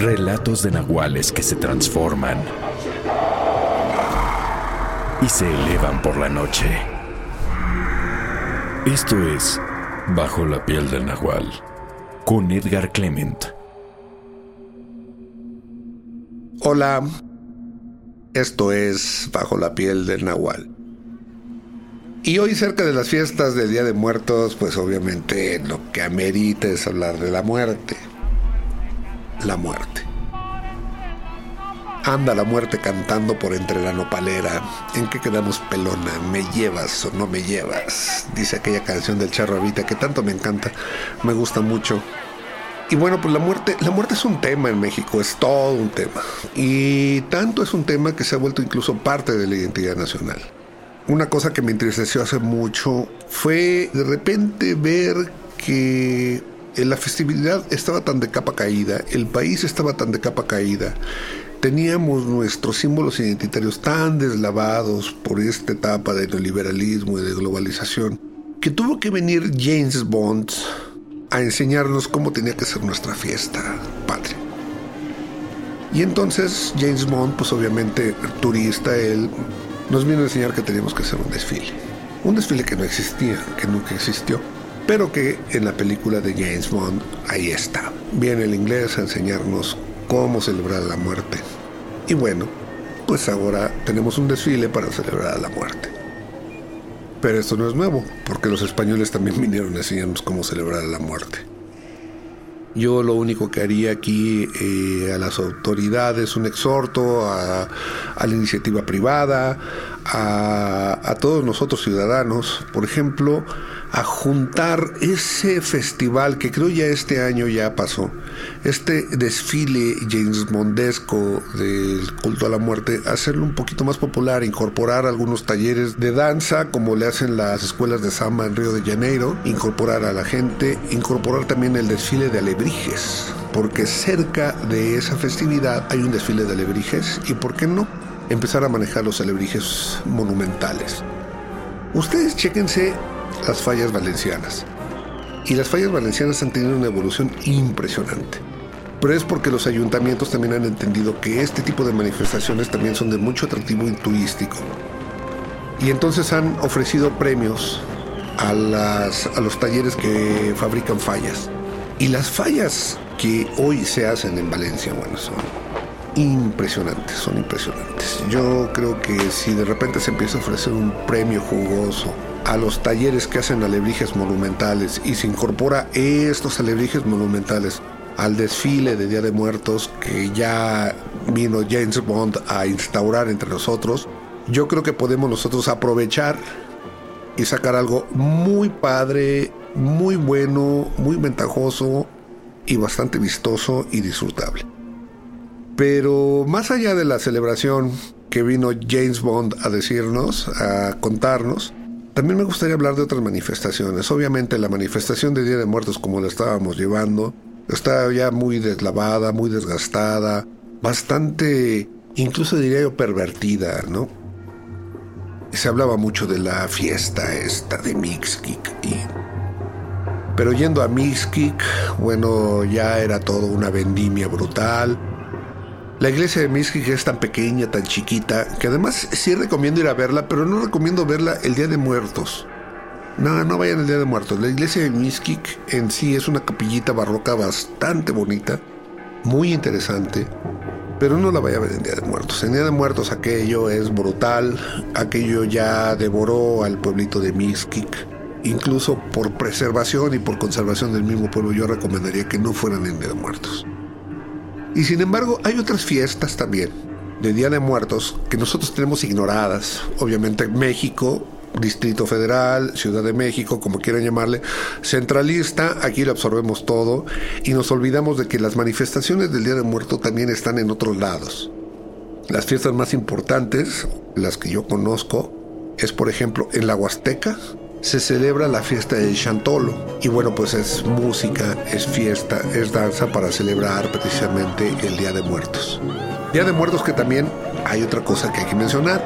Relatos de nahuales que se transforman y se elevan por la noche. Esto es Bajo la piel del nahual con Edgar Clement. Hola, esto es Bajo la piel del nahual. Y hoy cerca de las fiestas del Día de Muertos, pues obviamente lo que amerita es hablar de la muerte. La muerte. Anda la muerte cantando por entre la nopalera. ¿En qué quedamos pelona? ¿Me llevas o no me llevas? Dice aquella canción del Charro Avita que tanto me encanta. Me gusta mucho. Y bueno, pues la muerte, la muerte es un tema en México, es todo un tema. Y tanto es un tema que se ha vuelto incluso parte de la identidad nacional. Una cosa que me entristeció hace mucho fue de repente ver que la festividad estaba tan de capa caída, el país estaba tan de capa caída, teníamos nuestros símbolos identitarios tan deslavados por esta etapa de neoliberalismo y de globalización, que tuvo que venir James Bond a enseñarnos cómo tenía que ser nuestra fiesta patria. Y entonces James Bond, pues obviamente turista, él nos vino a enseñar que teníamos que hacer un desfile. Un desfile que no existía, que nunca existió, pero que en la película de James Bond ahí está. Viene el inglés a enseñarnos cómo celebrar la muerte. Y bueno, pues ahora tenemos un desfile para celebrar la muerte. Pero esto no es nuevo, porque los españoles también vinieron a enseñarnos cómo celebrar la muerte. Yo lo único que haría aquí eh, a las autoridades, un exhorto a, a la iniciativa privada, a, todos nosotros ciudadanos, por ejemplo, a juntar ese festival que creo ya este año ya pasó, este desfile James Mondesco del culto a la muerte, hacerlo un poquito más popular, incorporar algunos talleres de danza como le hacen las escuelas de samba en Río de Janeiro, incorporar a la gente, incorporar también el desfile de alebrijes, porque cerca de esa festividad hay un desfile de alebrijes y por qué no empezar a manejar los alebrijes monumentales. Ustedes chéquense las fallas valencianas. Y las fallas valencianas han tenido una evolución impresionante. Pero es porque los ayuntamientos también han entendido que este tipo de manifestaciones también son de mucho atractivo turístico. Y entonces han ofrecido premios a, las, a los talleres que fabrican fallas. Y las fallas que hoy se hacen en Valencia, bueno, son impresionantes, son impresionantes. Yo creo que si de repente se empieza a ofrecer un premio jugoso a los talleres que hacen alebrijes monumentales y se incorpora estos alebrijes monumentales al desfile de Día de Muertos que ya vino James Bond a instaurar entre nosotros, yo creo que podemos nosotros aprovechar y sacar algo muy padre, muy bueno, muy ventajoso y bastante vistoso y disfrutable. Pero más allá de la celebración que vino James Bond a decirnos, a contarnos, también me gustaría hablar de otras manifestaciones. Obviamente la manifestación de Día de Muertos como la estábamos llevando está ya muy deslavada, muy desgastada, bastante, incluso diría yo, pervertida, ¿no? Se hablaba mucho de la fiesta esta de Mixkick y... Pero yendo a Mixkick, bueno, ya era todo una vendimia brutal la iglesia de Mixquic es tan pequeña, tan chiquita, que además sí recomiendo ir a verla, pero no recomiendo verla el Día de Muertos. No, no vayan el Día de Muertos. La iglesia de Mixquic en sí es una capillita barroca bastante bonita, muy interesante, pero no la vaya a ver en Día de Muertos. En Día de Muertos aquello es brutal, aquello ya devoró al pueblito de Mixquic. Incluso por preservación y por conservación del mismo pueblo, yo recomendaría que no fueran en Día de Muertos. Y sin embargo, hay otras fiestas también de Día de Muertos que nosotros tenemos ignoradas. Obviamente México, Distrito Federal, Ciudad de México, como quieran llamarle, centralista, aquí lo absorbemos todo y nos olvidamos de que las manifestaciones del Día de Muerto también están en otros lados. Las fiestas más importantes, las que yo conozco, es por ejemplo en la Huasteca, se celebra la fiesta del Chantolo. Y bueno, pues es música, es fiesta, es danza para celebrar precisamente el Día de Muertos. Día de Muertos que también hay otra cosa que hay que mencionar.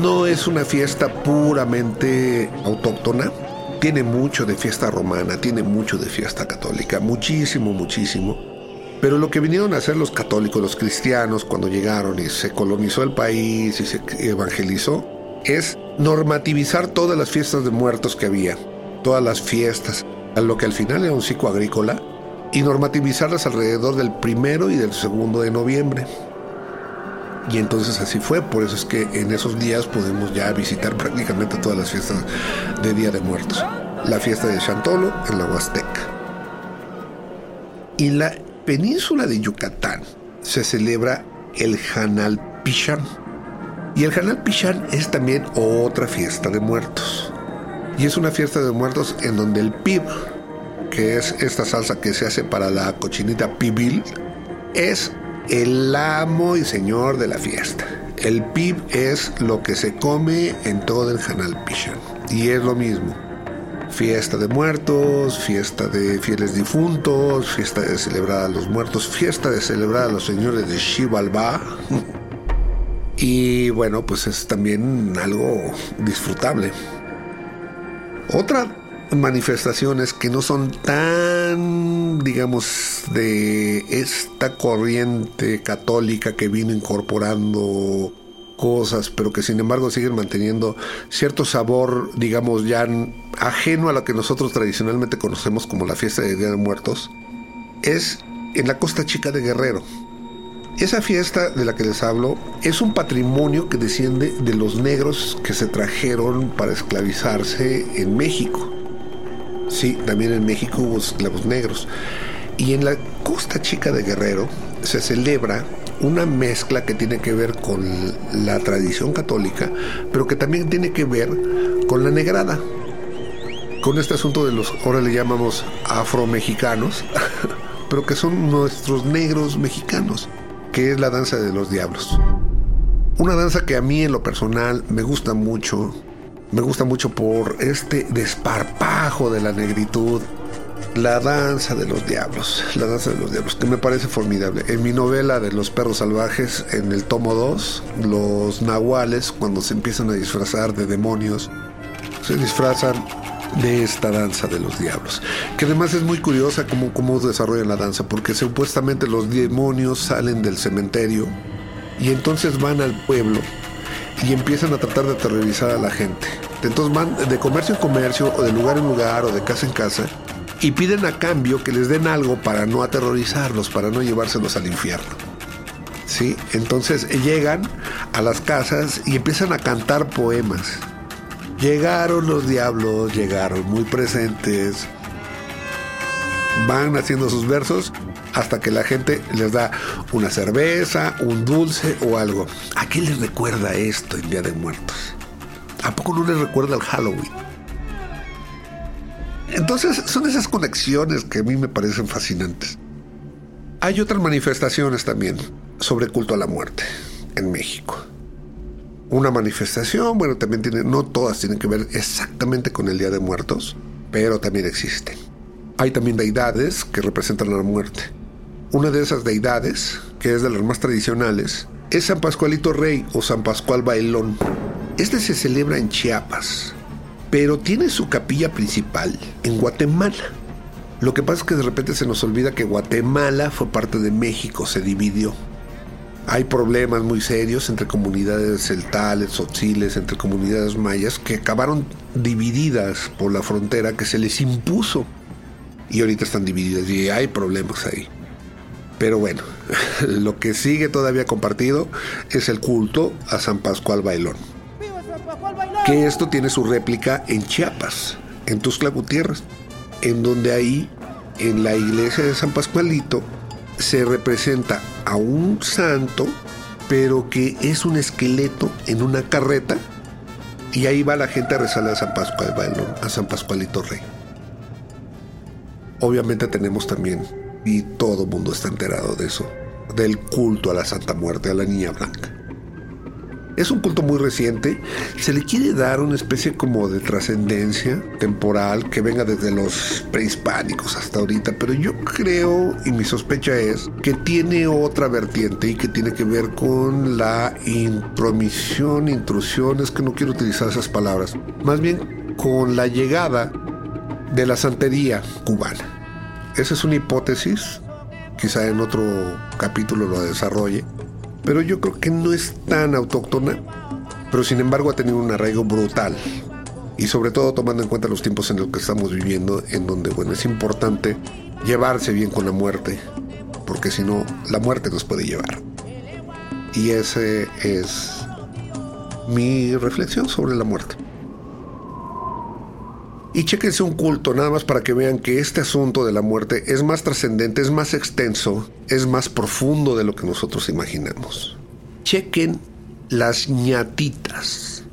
No es una fiesta puramente autóctona. Tiene mucho de fiesta romana, tiene mucho de fiesta católica, muchísimo, muchísimo. Pero lo que vinieron a hacer los católicos, los cristianos, cuando llegaron y se colonizó el país y se evangelizó, es normativizar todas las fiestas de muertos que había, todas las fiestas, a lo que al final era un ciclo agrícola, y normativizarlas alrededor del primero y del segundo de noviembre. Y entonces así fue, por eso es que en esos días podemos ya visitar prácticamente todas las fiestas de Día de Muertos. La fiesta de Chantolo en la Huasteca. En la península de Yucatán se celebra el Hanal Pichán y el Hanal Pichán es también otra fiesta de muertos. Y es una fiesta de muertos en donde el pib, que es esta salsa que se hace para la cochinita pibil, es el amo y señor de la fiesta. El pib es lo que se come en todo el Hanal Pichán. Y es lo mismo. Fiesta de muertos, fiesta de fieles difuntos, fiesta de celebrar a los muertos, fiesta de celebrar a los señores de Shivalba. Y bueno, pues es también algo disfrutable. Otra manifestaciones que no son tan, digamos, de esta corriente católica que vino incorporando cosas, pero que sin embargo siguen manteniendo cierto sabor, digamos, ya ajeno a lo que nosotros tradicionalmente conocemos como la fiesta de Día de Muertos, es en la Costa Chica de Guerrero. Esa fiesta de la que les hablo es un patrimonio que desciende de los negros que se trajeron para esclavizarse en México. Sí, también en México hubo esclavos negros. Y en la costa chica de Guerrero se celebra una mezcla que tiene que ver con la tradición católica, pero que también tiene que ver con la negrada. Con este asunto de los, ahora le llamamos afromexicanos, pero que son nuestros negros mexicanos que es la danza de los diablos. Una danza que a mí en lo personal me gusta mucho, me gusta mucho por este desparpajo de la negritud, la danza de los diablos, la danza de los diablos, que me parece formidable. En mi novela de los perros salvajes, en el tomo 2, los nahuales, cuando se empiezan a disfrazar de demonios, se disfrazan de esta danza de los diablos. Que además es muy curiosa cómo, cómo desarrollan la danza, porque supuestamente los demonios salen del cementerio y entonces van al pueblo y empiezan a tratar de aterrorizar a la gente. Entonces van de comercio en comercio, o de lugar en lugar, o de casa en casa, y piden a cambio que les den algo para no aterrorizarlos, para no llevárselos al infierno. ¿Sí? Entonces llegan a las casas y empiezan a cantar poemas Llegaron los diablos, llegaron muy presentes. Van haciendo sus versos hasta que la gente les da una cerveza, un dulce o algo. ¿A qué les recuerda esto en Día de Muertos? ¿A poco no les recuerda el Halloween? Entonces son esas conexiones que a mí me parecen fascinantes. Hay otras manifestaciones también sobre culto a la muerte en México una manifestación, bueno, también tiene, no todas tienen que ver exactamente con el Día de Muertos, pero también existen. Hay también deidades que representan la muerte. Una de esas deidades, que es de las más tradicionales, es San Pascualito Rey o San Pascual Bailón. Este se celebra en Chiapas, pero tiene su capilla principal en Guatemala. Lo que pasa es que de repente se nos olvida que Guatemala fue parte de México, se dividió. Hay problemas muy serios entre comunidades celtales, tzotziles, entre comunidades mayas que acabaron divididas por la frontera que se les impuso. Y ahorita están divididas y hay problemas ahí. Pero bueno, lo que sigue todavía compartido es el culto a San Pascual Bailón. Que esto tiene su réplica en Chiapas, en Tuxtla Gutiérrez, en donde ahí, en la iglesia de San Pascualito, se representa a un santo, pero que es un esqueleto en una carreta Y ahí va la gente a rezarle a San Pascual, a San Pascualito Rey. Obviamente tenemos también, y todo el mundo está enterado de eso, del culto a la Santa Muerte, a la Niña Blanca. Es un culto muy reciente. Se le quiere dar una especie como de trascendencia temporal que venga desde los prehispánicos hasta ahorita, pero yo creo y mi sospecha es que tiene otra vertiente y que tiene que ver con la intromisión, intrusión, es que no quiero utilizar esas palabras, más bien con la llegada de la santería cubana. Esa es una hipótesis, quizá en otro capítulo lo desarrolle, pero yo creo que no es tan autóctona, pero sin embargo ha tenido un arraigo brutal. Y sobre todo tomando en cuenta los tiempos en los que estamos viviendo, en donde bueno, es importante llevarse bien con la muerte, porque si no, la muerte nos puede llevar. Y ese es mi reflexión sobre la muerte. Y chequense un culto, nada más para que vean que este asunto de la muerte es más trascendente, es más extenso, es más profundo de lo que nosotros imaginamos. Chequen las ñatitas.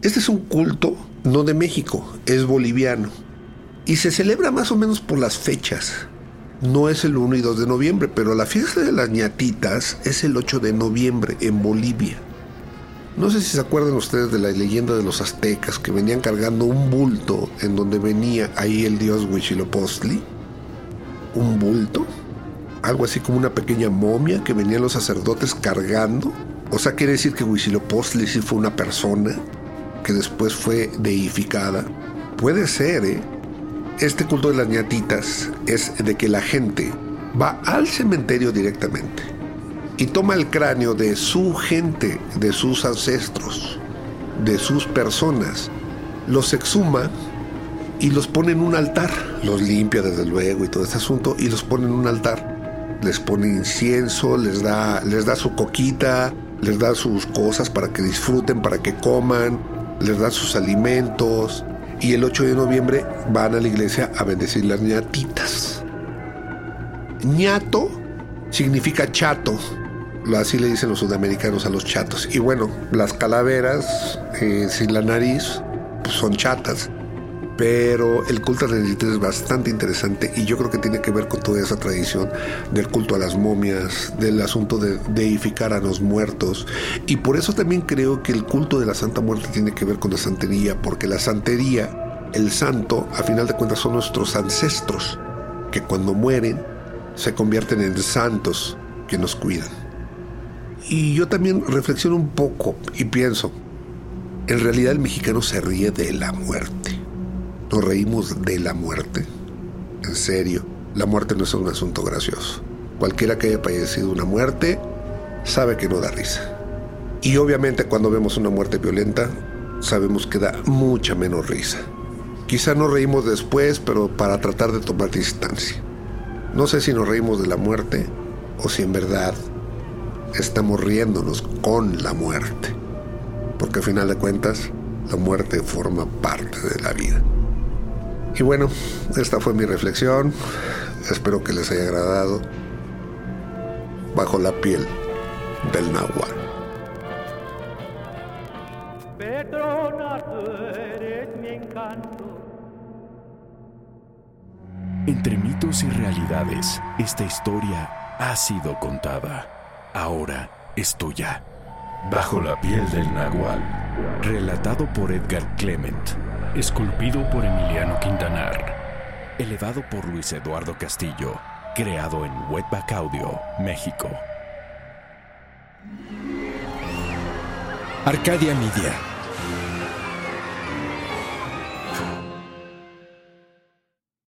Este es un culto no de México, es boliviano. Y se celebra más o menos por las fechas. No es el 1 y 2 de noviembre, pero la fiesta de las ñatitas es el 8 de noviembre en Bolivia. No sé si se acuerdan ustedes de la leyenda de los aztecas que venían cargando un bulto en donde venía ahí el dios Huitzilopochtli. Un bulto, algo así como una pequeña momia que venían los sacerdotes cargando. O sea, quiere decir que Huitzilopochtli sí fue una persona que después fue deificada. Puede ser, ¿eh? Este culto de las ñatitas es de que la gente va al cementerio directamente y toma el cráneo de su gente, de sus ancestros, de sus personas, los exhuma y los pone en un altar. Los limpia desde luego y todo este asunto y los pone en un altar. Les pone incienso, les da, les da su coquita, les da sus cosas para que disfruten, para que coman, les da sus alimentos. Y el 8 de noviembre van a la iglesia a bendecir las ñatitas. ñato significa chato así le dicen los sudamericanos a los chatos. Y bueno, las calaveras eh, sin la nariz pues son chatas. Pero el culto a la es bastante interesante y yo creo que tiene que ver con toda esa tradición del culto a las momias, del asunto de deificar a los muertos. Y por eso también creo que el culto de la Santa Muerte tiene que ver con la santería, porque la santería, el santo, a final de cuentas son nuestros ancestros, que cuando mueren se convierten en santos que nos cuidan. Y yo también reflexiono un poco y pienso, en realidad el mexicano se ríe de la muerte. Nos reímos de la muerte. En serio, la muerte no es un asunto gracioso. Cualquiera que haya padecido una muerte sabe que no da risa. Y obviamente cuando vemos una muerte violenta, sabemos que da mucha menos risa. Quizá nos reímos después, pero para tratar de tomar distancia. No sé si nos reímos de la muerte o si en verdad estamos riéndonos con la muerte. Porque al final de cuentas, la muerte forma parte de la vida. Y bueno, esta fue mi reflexión. Espero que les haya agradado. Bajo la piel del náhuatl. Entre mitos y realidades, esta historia ha sido contada ahora es tuya. Bajo la piel del nahual. Relatado por Edgar Clement. Esculpido por Emiliano Quintanar. Elevado por Luis Eduardo Castillo. Creado en Wetback Audio, México. Arcadia Media.